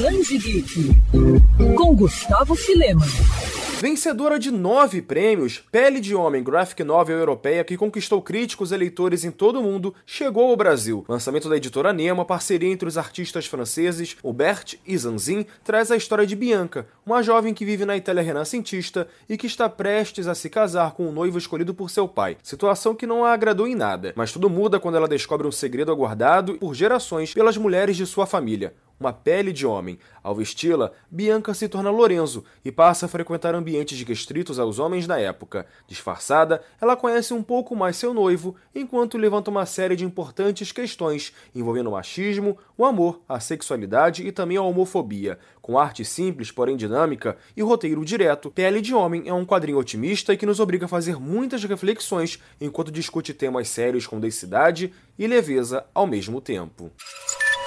Geek, com Gustavo Filema. Vencedora de nove prêmios, Pele de Homem Graphic Novel Europeia, que conquistou críticos e leitores em todo o mundo, chegou ao Brasil. Lançamento da editora Nemo, parceria entre os artistas franceses Hubert e Zanzin, traz a história de Bianca, uma jovem que vive na Itália renascentista e que está prestes a se casar com um noivo escolhido por seu pai. Situação que não a agradou em nada, mas tudo muda quando ela descobre um segredo aguardado por gerações pelas mulheres de sua família uma pele de homem. Ao vesti-la, Bianca se torna Lorenzo e passa a frequentar ambientes restritos aos homens da época. Disfarçada, ela conhece um pouco mais seu noivo, enquanto levanta uma série de importantes questões envolvendo o machismo, o amor, a sexualidade e também a homofobia. Com arte simples, porém dinâmica, e roteiro direto, Pele de Homem é um quadrinho otimista e que nos obriga a fazer muitas reflexões enquanto discute temas sérios com densidade e leveza ao mesmo tempo.